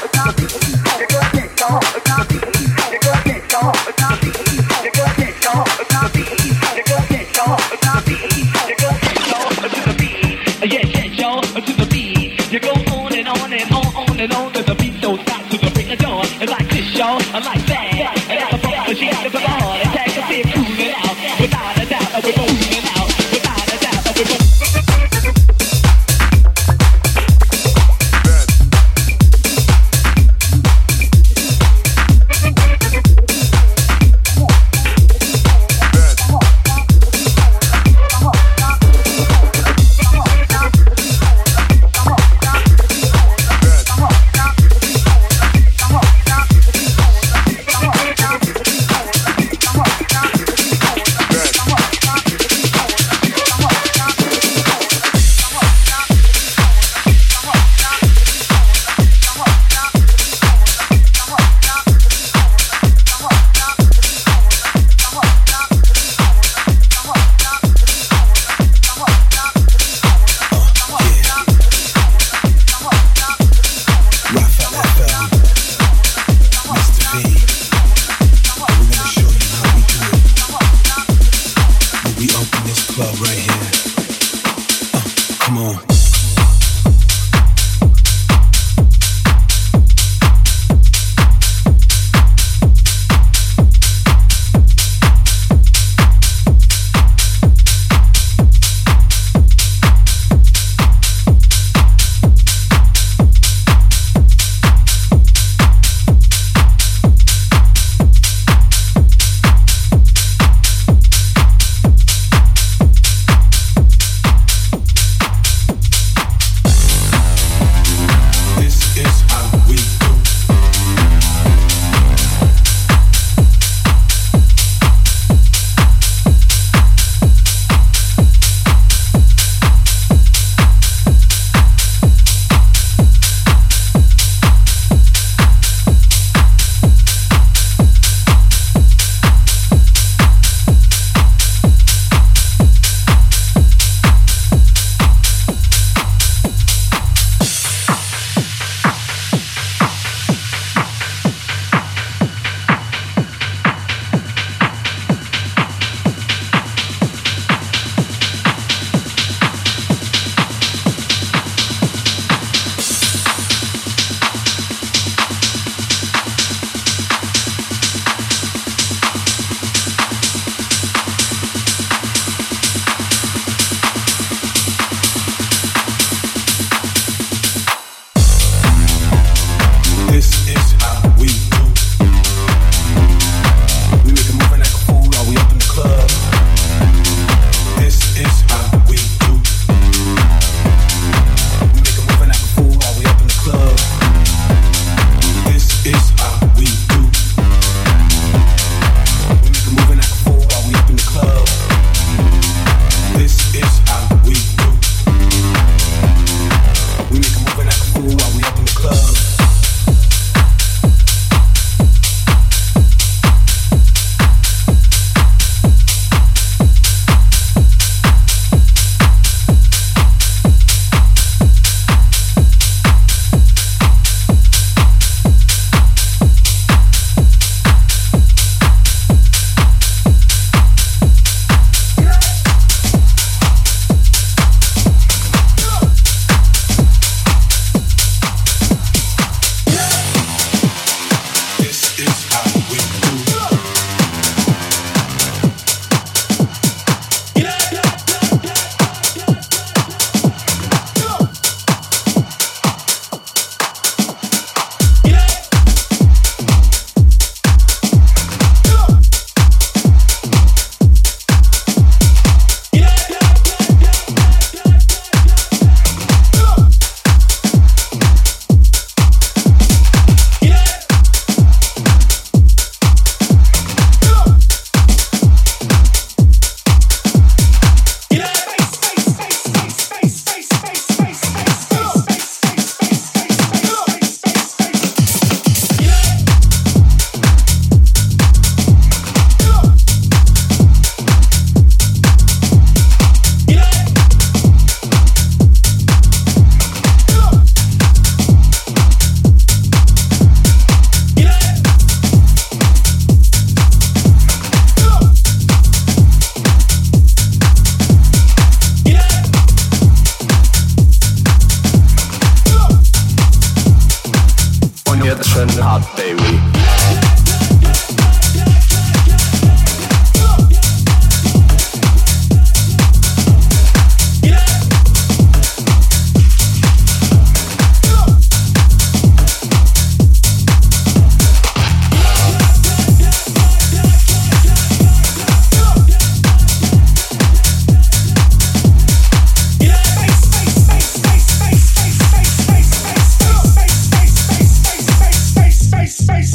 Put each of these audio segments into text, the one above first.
Eu tava...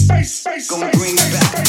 Gonna bring it back.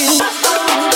you.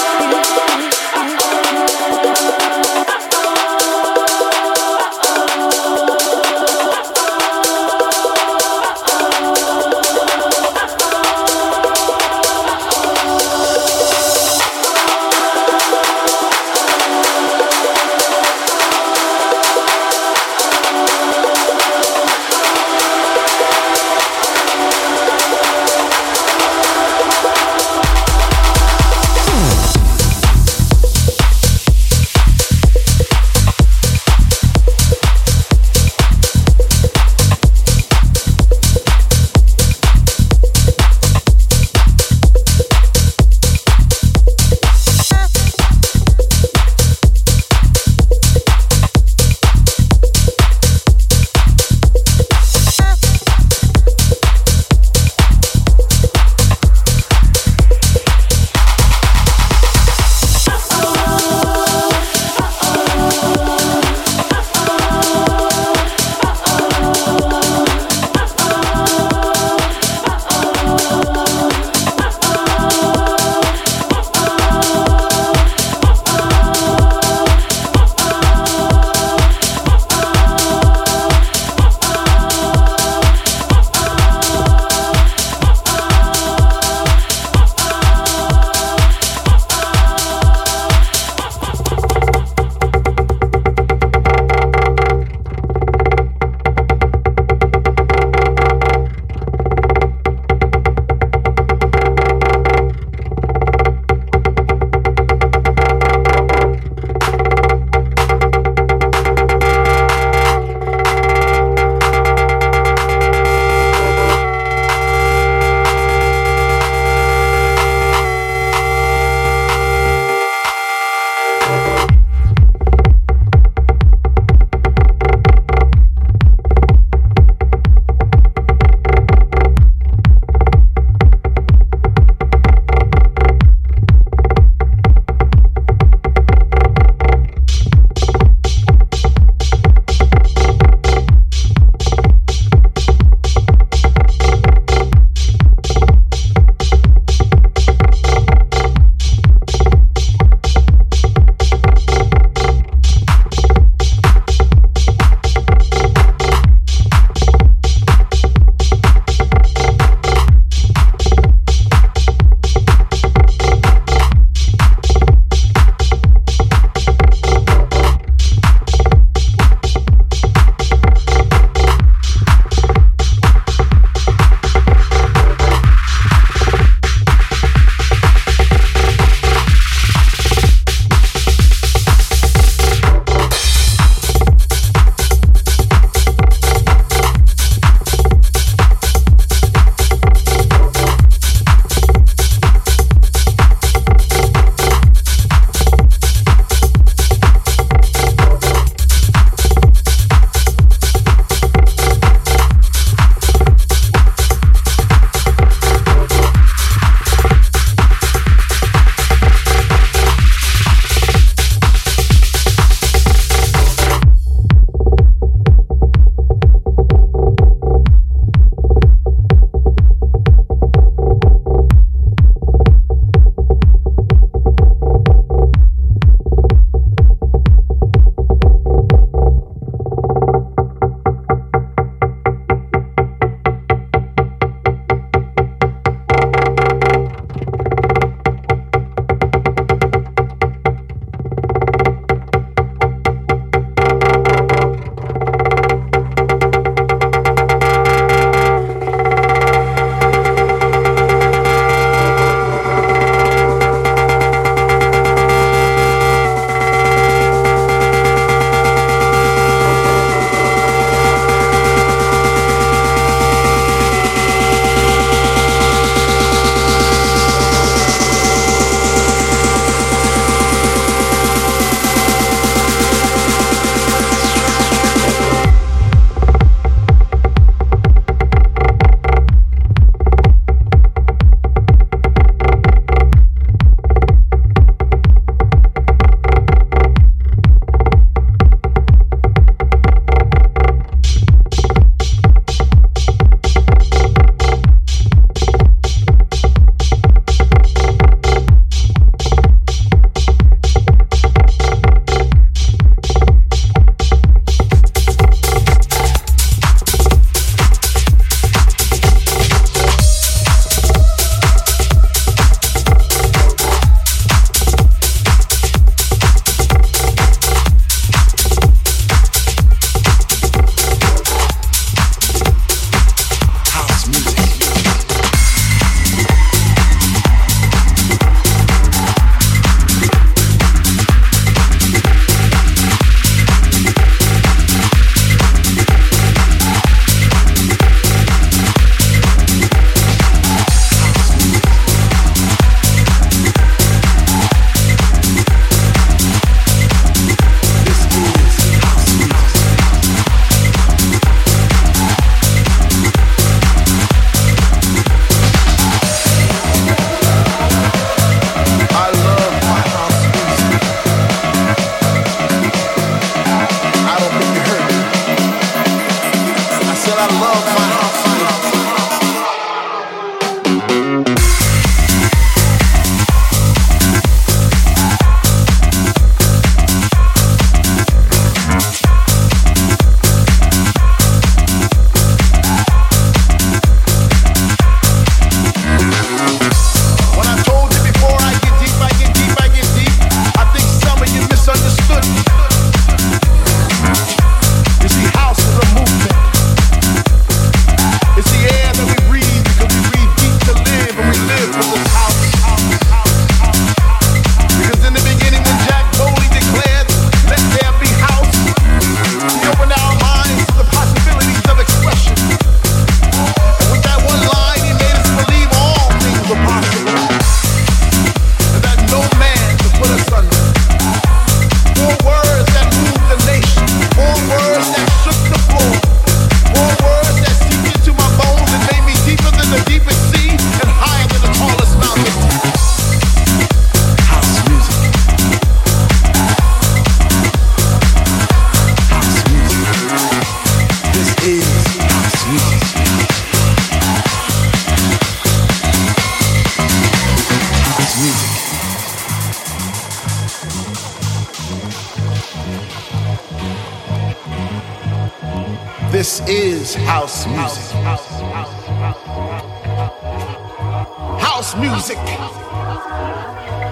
House music.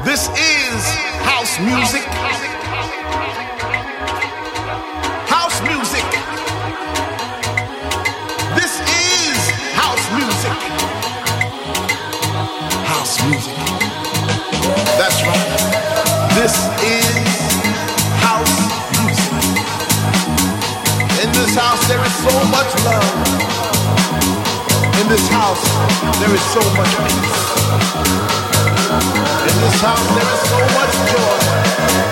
This is house music. House music. This is house music. House music. That's right. This is house music. In this house, there is so much love. In this house, there is so much peace. In this house, there is so much joy.